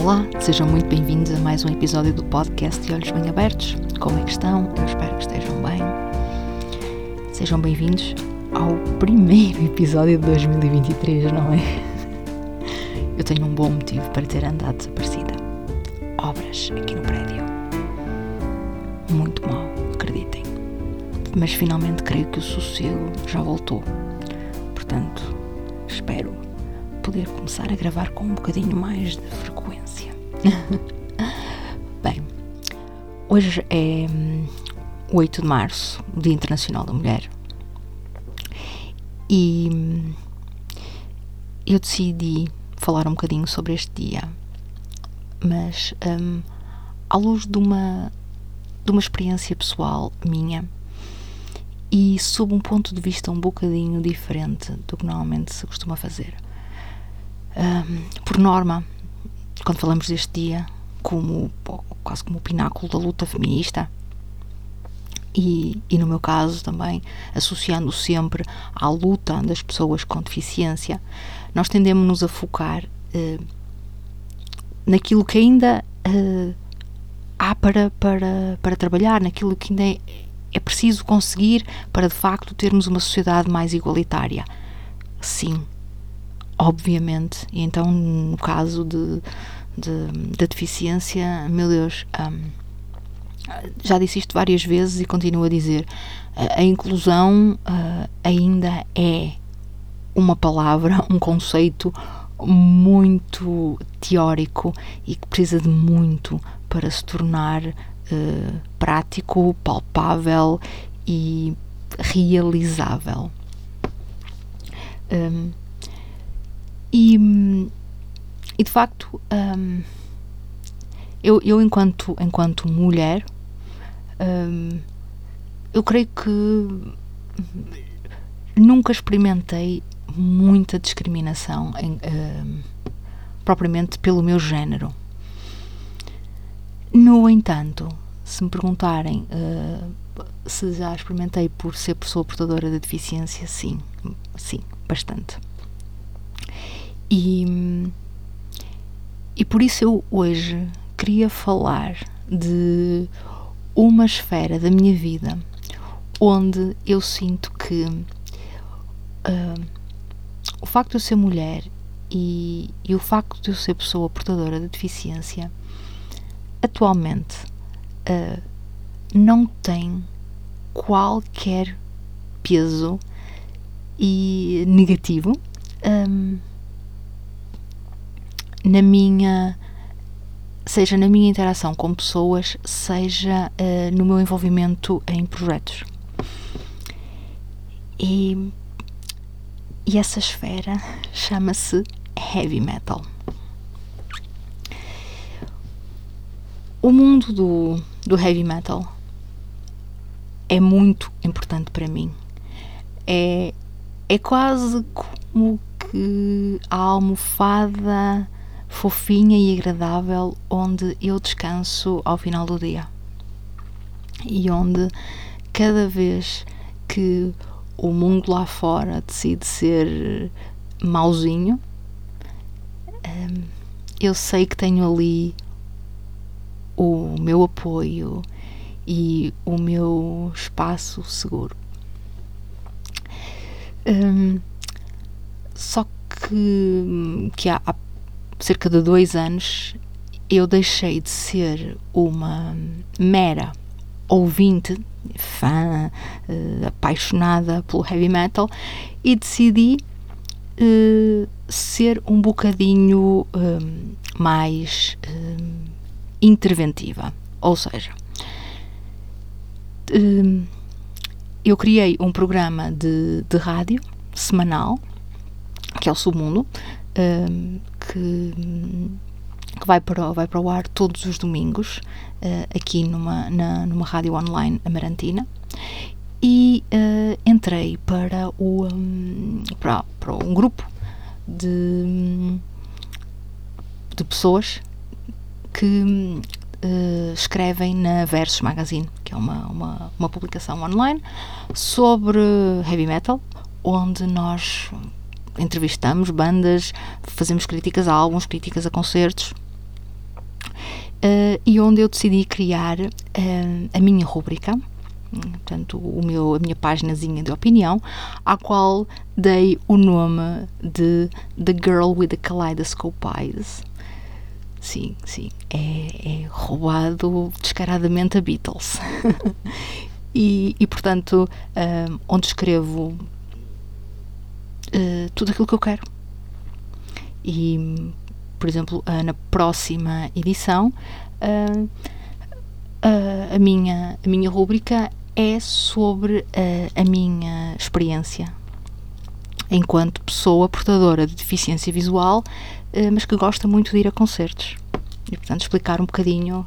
Olá, sejam muito bem-vindos a mais um episódio do podcast de Olhos Bem Abertos. Como é que estão? Eu espero que estejam bem. Sejam bem-vindos ao primeiro episódio de 2023, não é? Eu tenho um bom motivo para ter andado desaparecida. Obras aqui no prédio. Muito mal, acreditem. Mas finalmente creio que o sossego já voltou. Portanto, espero poder começar a gravar com um bocadinho mais de frequência. Bem, hoje é 8 hum, de março, Dia Internacional da Mulher, e hum, eu decidi falar um bocadinho sobre este dia, mas um, à luz de uma, de uma experiência pessoal minha e sob um ponto de vista um bocadinho diferente do que normalmente se costuma fazer. Um, por norma, quando falamos deste dia como quase como o pináculo da luta feminista, e, e, no meu caso também associando sempre à luta das pessoas com deficiência, nós tendemos-nos a focar uh, naquilo que ainda uh, há para, para, para trabalhar, naquilo que ainda é, é preciso conseguir para de facto termos uma sociedade mais igualitária. Sim, obviamente. E então, no caso de, de, da deficiência, meu Deus, um, já disse isto várias vezes e continuo a dizer: a, a inclusão uh, ainda é uma palavra, um conceito muito teórico e que precisa de muito para se tornar uh, prático, palpável e realizável. Um, e, e de facto, um, eu, eu enquanto, enquanto mulher, um, eu creio que nunca experimentei muita discriminação em, um, propriamente pelo meu género. No entanto, se me perguntarem uh, se já experimentei por ser pessoa portadora de deficiência, sim, sim, bastante. E, e por isso eu hoje queria falar de uma esfera da minha vida onde eu sinto que uh, o facto de eu ser mulher e, e, o facto de eu ser pessoa portadora de deficiência atualmente uh, não tem qualquer peso e negativo um, na minha seja na minha interação com pessoas, seja uh, no meu envolvimento em projetos. E, e essa esfera chama-se heavy metal. O mundo do, do heavy metal é muito importante para mim. É, é quase como que a almofada fofinha e agradável onde eu descanso ao final do dia e onde cada vez que o mundo lá fora decide ser mauzinho, hum, eu sei que tenho ali o meu apoio e o meu espaço seguro. Um, só que, que há, há cerca de dois anos, eu deixei de ser uma mera ouvinte, fã, uh, apaixonada pelo heavy metal e decidi uh, ser um bocadinho uh, mais interventiva. Ou seja, eu criei um programa de, de rádio semanal, que é o Submundo, que, que vai, para, vai para o ar todos os domingos, uh, aqui numa, na, numa rádio online amarantina. E uh, entrei para, o, um, para, para um grupo de, de pessoas que uh, escrevem na Versus Magazine, que é uma, uma, uma publicação online sobre heavy metal, onde nós entrevistamos bandas, fazemos críticas a álbuns, críticas a concertos uh, e onde eu decidi criar uh, a minha rúbrica, portanto, o meu, a minha páginazinha de opinião, à qual dei o nome de The Girl with the Kaleidoscope Eyes. Sim, sim, é, é roubado descaradamente a Beatles. e, e, portanto, um, onde escrevo uh, tudo aquilo que eu quero. E, por exemplo, uh, na próxima edição, uh, a, minha, a minha rúbrica é sobre a minha experiência enquanto pessoa portadora de deficiência visual, mas que gosta muito de ir a concertos. E, portanto, explicar um bocadinho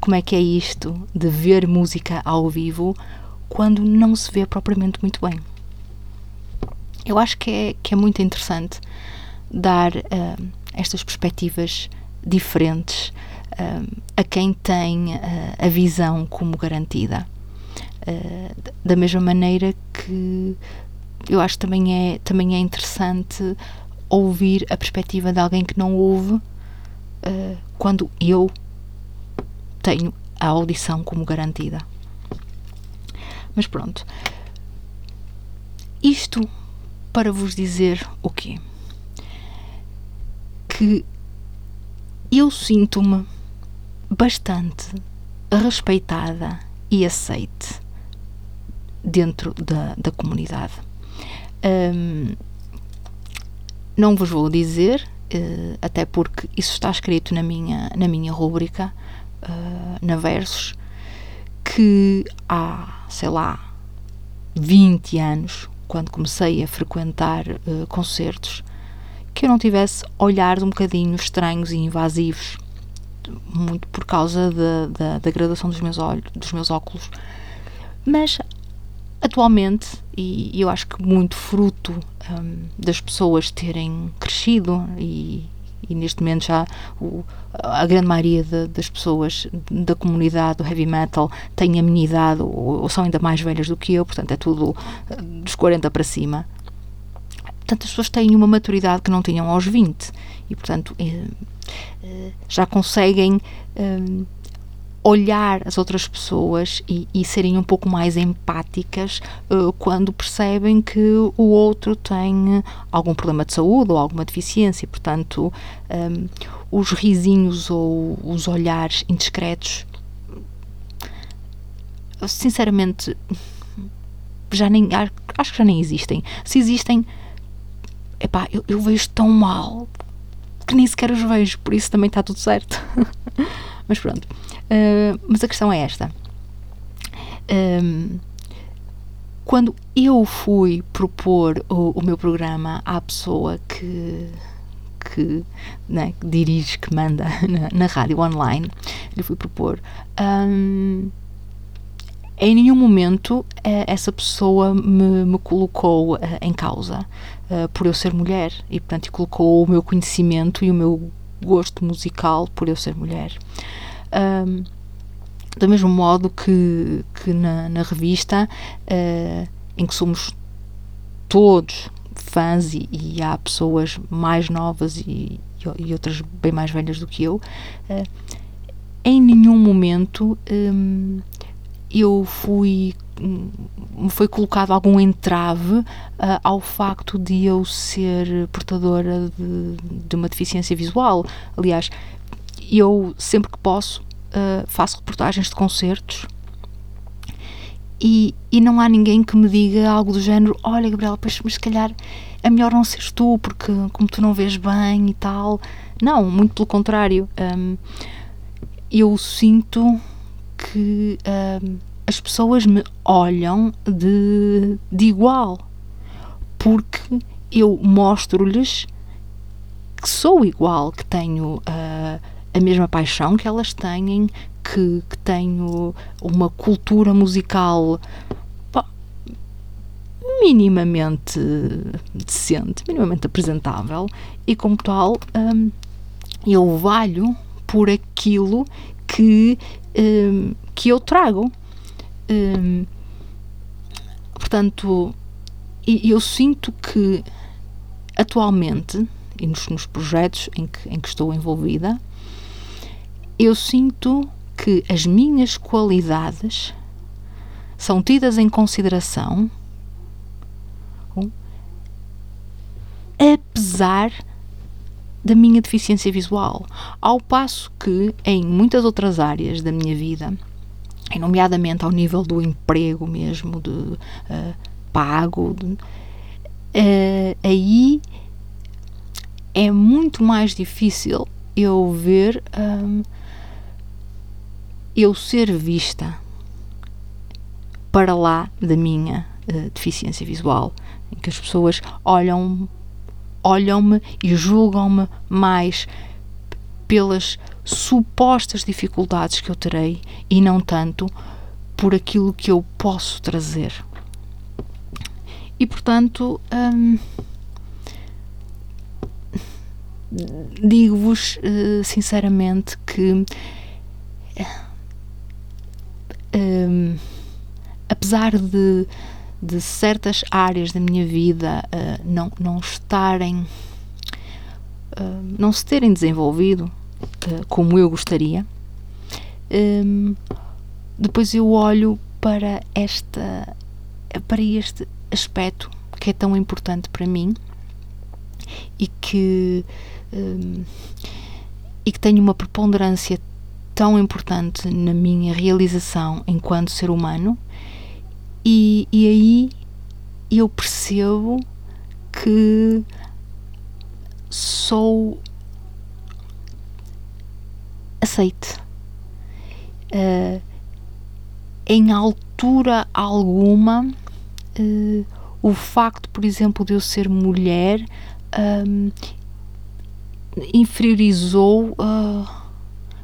como é que é isto de ver música ao vivo quando não se vê propriamente muito bem. Eu acho que é, que é muito interessante dar uh, estas perspectivas diferentes uh, a quem tem uh, a visão como garantida. da mesma maneira que eu acho que também é, também é interessante ouvir a perspectiva de alguém que não ouve quando eu tenho a audição como garantida. Mas pronto. Isto para vos dizer o quê? Que eu sinto-me bastante respeitada e aceite dentro da, da comunidade. Um, não vos vou dizer, uh, até porque isso está escrito na minha, na minha rúbrica, uh, na Versos, que há, sei lá, 20 anos, quando comecei a frequentar uh, concertos, que eu não tivesse olhares um bocadinho estranhos e invasivos, muito por causa da, da, da graduação dos meus, olhos, dos meus óculos. Mas atualmente, e eu acho que muito fruto um, das pessoas terem crescido e, e neste momento já o, a grande maioria de, das pessoas da comunidade do heavy metal tem a minha idade ou, ou, são ainda mais velhas do que eu, portanto é tudo eh, dos 40 para cima. Portanto, as pessoas têm uma maturidade que não tinham aos 20 e, portanto, eh, eh, já conseguem olhar as outras pessoas e, e serem um pouco mais empáticas uh, quando percebem que o outro tem algum problema de saúde ou alguma deficiência. Portanto, um, ehm, os risinhos ou os olhares indiscretos, sinceramente, já nem acho que já nem existem. Se existem, epá, eu, eu vejo tão mal que nem sequer os vejo, por isso também está tudo certo. Mas pronto. Uh, mas a questão é esta. Um, quando eu fui propor o, o, meu programa à pessoa que, que, né, que dirige, que manda na, na rádio online, lhe fui propor. Um, em nenhum momento uh, essa pessoa me, me colocou uh, em causa uh, por eu ser mulher e, portanto, colocou o meu conhecimento e o meu gosto musical por eu ser mulher. Um, do mesmo modo que, que na, na revista, uh, em que somos todos fãs e, e, há pessoas mais novas e, e, outras bem mais velhas do que eu, uh, em nenhum momento um, eu fui me foi colocado algum entrave uh, ao facto de eu ser portadora de, de, uma deficiência visual. Aliás, eu sempre que posso uh, faço reportagens de concertos e, e não há ninguém que me diga algo do género: Olha, Gabriela, pois, mas se calhar é melhor não seres tu, porque como tu não vês bem e tal. Não, muito pelo contrário. Um, eu sinto que um, as pessoas me olham de, de igual, porque eu mostro-lhes que sou igual, que tenho uh, a mesma paixão que elas têm, que, que tenho uma cultura musical pá, minimamente decente, minimamente apresentável e como tal um, eu valho por aquilo que, um, que eu trago. Um, portanto, eu sinto que atualmente, e nos, nos projetos em que, em que estou envolvida, eu sinto que as minhas qualidades são tidas em consideração apesar da minha deficiência visual. Ao passo que em muitas outras áreas da minha vida, nomeadamente ao nível do emprego mesmo, de uh, pago, de, uh, aí é muito mais difícil eu ver um, eu ser vista para lá da minha uh, deficiência visual, em que as pessoas olham olham-me e julgam-me mais pelas supostas dificuldades que eu terei e não tanto por aquilo que eu posso trazer. E portanto, hum, digo-vos uh, sinceramente que, hum, apesar de de certas áreas da minha vida uh, não, não estarem. Não se terem desenvolvido como eu gostaria, um, depois eu olho para esta para este aspecto que é tão importante para mim e que um, e que tem uma preponderância tão importante na minha realização enquanto ser humano e, e aí eu percebo que sou aceite. Uh, em altura alguma, uh, o facto, por exemplo, de eu ser mulher um, inferiorizou uh,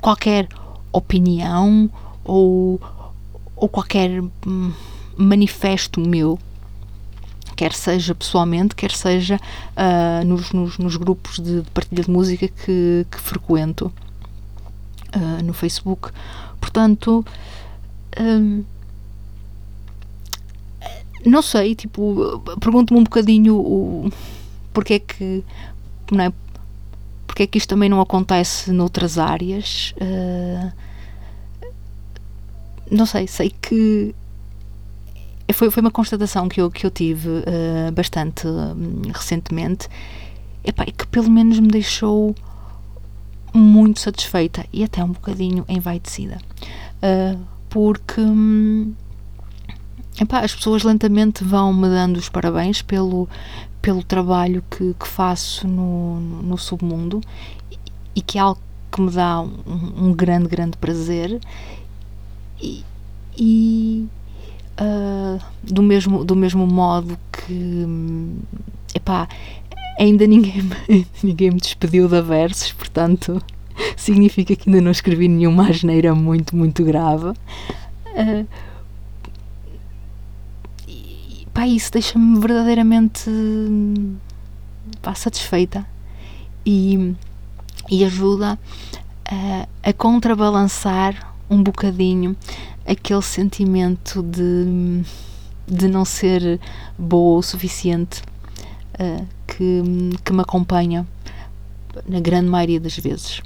qualquer opinião ou, ou qualquer. Um, manifesto meu, quer seja pessoalmente, quer seja uh, nos, nos, nos, grupos de, partilha de música que, que frequento uh, no Facebook. Portanto, um, não sei, tipo, pergunto-me um bocadinho o, porque é que. Não é, porque é que isto também não acontece noutras áreas? Uh, não sei, sei que foi, foi uma constatação que eu, que eu tive uh, bastante um, recentemente e que pelo menos me deixou muito satisfeita e até um bocadinho envaidecida. Uh, porque um, epá, as pessoas lentamente vão me dando os parabéns pelo, pelo trabalho que, que faço no, no submundo e, que é algo que me dá um, um grande, grande prazer. E, e, uh, do, mesmo, do mesmo modo que epá, ainda ninguém me, ninguém me despediu da versos, portanto significa que ainda não escrevi nenhuma asneira muito, muito grave. Uh, pá, isso deixa-me verdadeiramente pá, satisfeita e, e ajuda a, a contrabalançar um bocadinho aquele sentimento de, de não ser boa o suficiente uh, que, que me acompanha na grande maioria das vezes.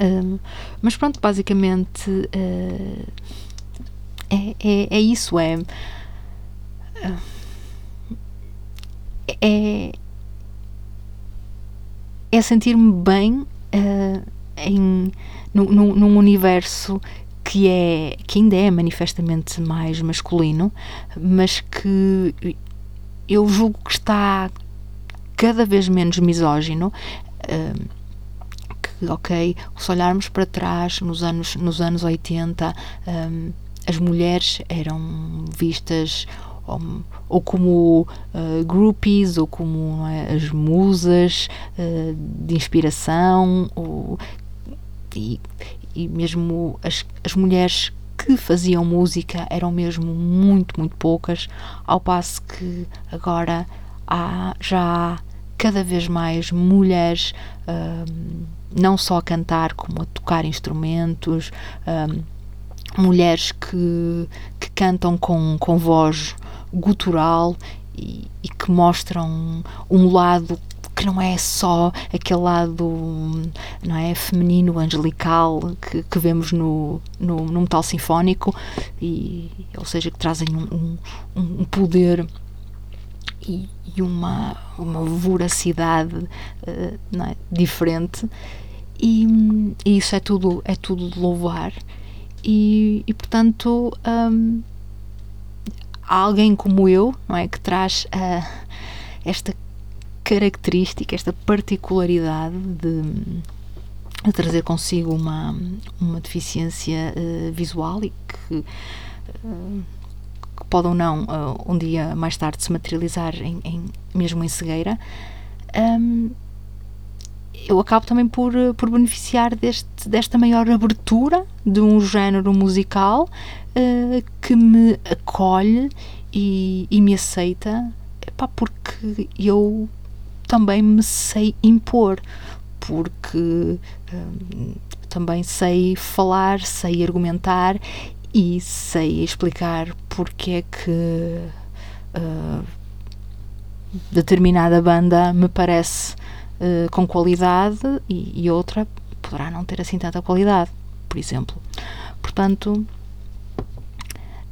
Um, mas pronto, basicamente uh, é, é, é, isso, é, é, é sentir-me bem uh, em, num, num universo que é que ainda é manifestamente mais masculino, mas que eu julgo que está cada vez menos misógino. Uh, que, ok, se olharmos para trás, nos anos, nos anos 80, um, as mulheres eram vistas ou, ou como uh, groupies, ou como é, as musas uh, de inspiração, ou, e, e mesmo as, as mulheres que faziam música eram mesmo muito, muito poucas, ao passo que agora há, já há cada vez mais mulheres um, não só a cantar como a tocar instrumentos, um, mulheres que, que cantam com, com voz gutural e, e que mostram um lado que não é só aquele lado não é, feminino, angelical que, que vemos no, no, no, metal sinfónico, e, ou seja, que trazem um, um, um poder e, e, uma, uma voracidade uh, é, diferente, e, e, isso é tudo, é tudo de louvar. E, e portanto, um, há alguém como eu, não é, que traz uh, esta característica, esta particularidade de, de trazer consigo uma, uma deficiência uh, visual e que, uh, que, pode ou não um dia mais tarde se materializar em, em mesmo em cegueira. Um, eu acabo também por, por beneficiar deste, desta maior abertura de um género musical uh, que me acolhe e, e me aceita, epá, porque eu também me sei impor, porque uh, também sei falar, sei argumentar e sei explicar porque é que uh, determinada banda me parece uh, com qualidade e, e, outra poderá não ter assim tanta qualidade, por exemplo. Portanto,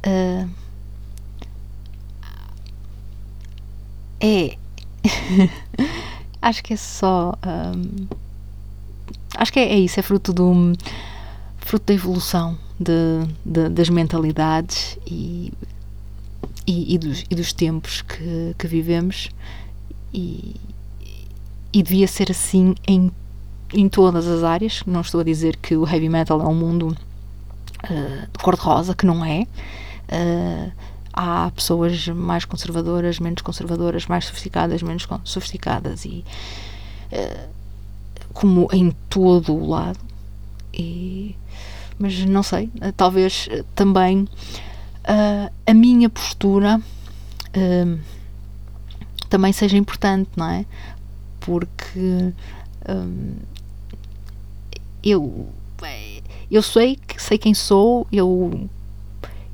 uh, é. acho que é só. Um, acho que é, é, isso, é fruto do. fruto da evolução de, de das mentalidades e, e, e, dos, e dos tempos que, que vivemos. E, e devia ser assim em, em todas as áreas. Não estou a dizer que o heavy metal é um mundo uh, de cor-de-rosa, que não é. Uh, há pessoas mais conservadoras, menos conservadoras, mais sofisticadas, menos sofisticadas e uh, como em todo o lado. E, mas não sei, talvez também a minha postura também seja importante, não é? Porque hum, eu eu sei que sei quem sou, eu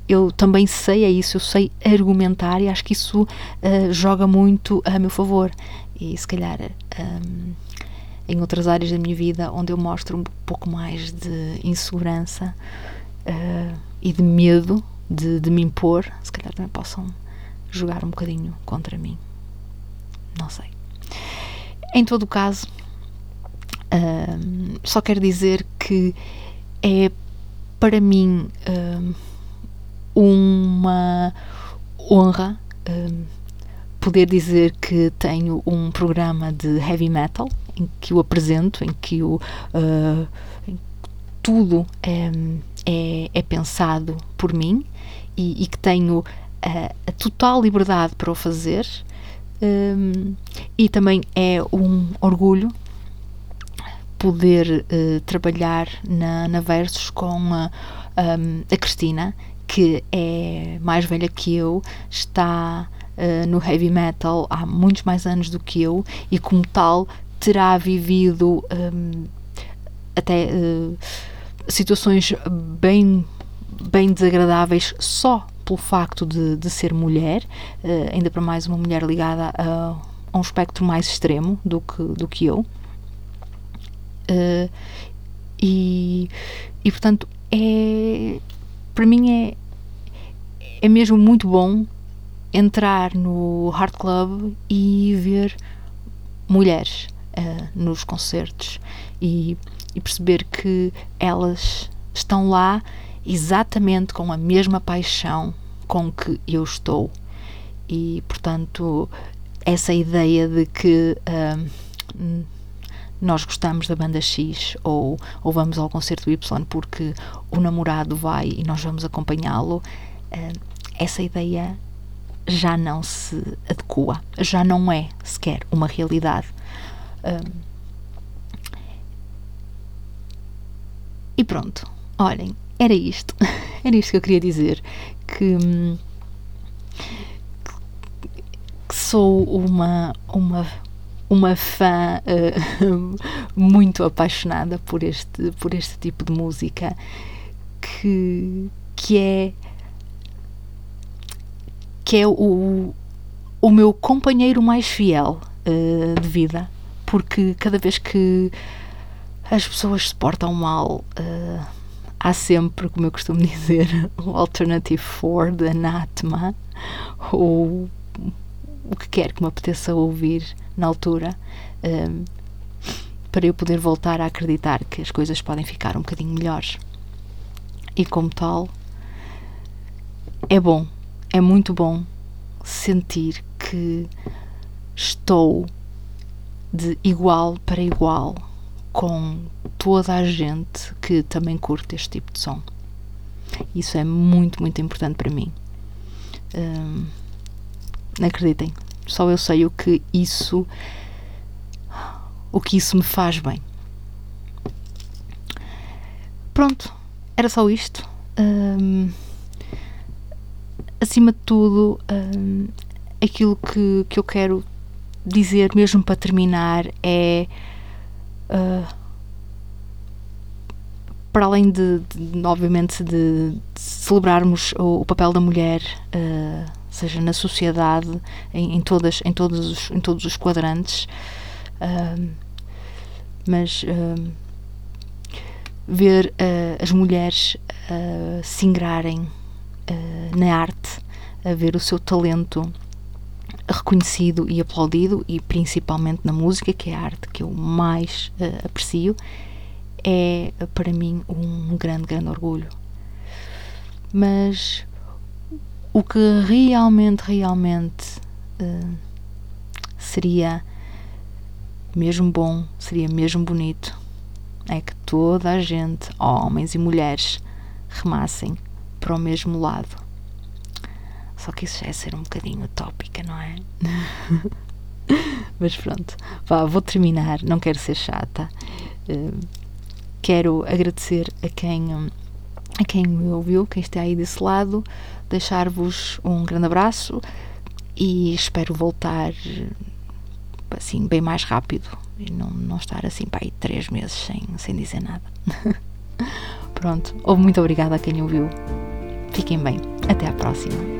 eu também sei é isso, eu sei argumentar e acho que isso uh, joga muito a meu favor e se calhar um, em outras áreas da minha vida onde eu mostro um pouco mais de insegurança uh, e de medo de, de me impor, se calhar também possam jogar um bocadinho contra mim. Não sei. Em todo o caso, uh, só quero dizer que é para mim uh, uma honra uh, poder dizer que tenho um programa de heavy metal em que o apresento, em que o, em tudo é, é, é, pensado por mim e, e que tenho a, a total liberdade para o fazer um, e também é um orgulho poder uh, trabalhar na, na Versus com a, um, a Cristina, que é mais velha que eu, está uh, no heavy metal há muitos mais anos do que eu e, como tal, terá vivido um, até uh, situações bem, bem desagradáveis só pelo facto de, de ser mulher, uh, ainda para mais uma mulher ligada a, a, um espectro mais extremo do que, do que eu. Uh, e, e portanto é para mim é é mesmo muito bom entrar no Hard Club e ver mulheres uh, nos concertos e, e, perceber que elas estão lá exatamente com a mesma paixão com que eu estou. E, portanto, essa ideia de que uh, nós gostamos da banda X ou, ou vamos ao concerto Y porque o namorado vai e nós vamos acompanhá-lo, uh, essa ideia já não se adequa, já não é sequer uma realidade. Uh, e pronto, olhem, era isto. Era isto que eu queria dizer. Que, que sou uma, uma, uma fã uh, muito apaixonada por este, por este tipo de música que, que é que é o, o meu companheiro mais fiel uh, de vida. Porque cada vez que as pessoas se portam mal, uh, há sempre, como eu costumo dizer, o Alternative for the Anatma, ou o que quer que me apeteça ouvir na altura, um, para eu poder voltar a acreditar que as coisas podem ficar um bocadinho melhores. E como tal, é bom, é muito bom sentir que estou de igual para igual com toda a gente que também curte este tipo de som. Isso é muito, muito importante para mim. Um, acreditem, só eu sei o que isso o que isso me faz bem. Pronto, era só isto. Um, acima de tudo, um, aquilo que, que eu quero dizer, mesmo para terminar, é. Uh, para além de, de obviamente, de, de, celebrarmos o, o, papel da mulher, uh, seja na sociedade, em, em, todas, em, todos, os, em todos os quadrantes, uh, mas uh, ver as mulheres se ingrarem na arte, a ver o seu talento reconhecido e aplaudido, e principalmente na música, que é a arte que eu mais aprecio, é para mim um grande, grande orgulho. Mas o que realmente, realmente uh, seria mesmo bom, seria mesmo bonito, é que toda a gente, homens e mulheres, remassem para o mesmo lado só que isso já é ser um bocadinho utópica, não é? Mas pronto, vá, vou terminar, não quero ser chata. Uh, quero agradecer a quem, a quem me ouviu, quem está aí desse lado, deixar-vos um grande abraço e espero voltar assim bem mais rápido e não, não estar assim para aí três meses sem, sem dizer nada. Pronto, muito obrigada a quem ouviu. Fiquem bem. Até à próxima.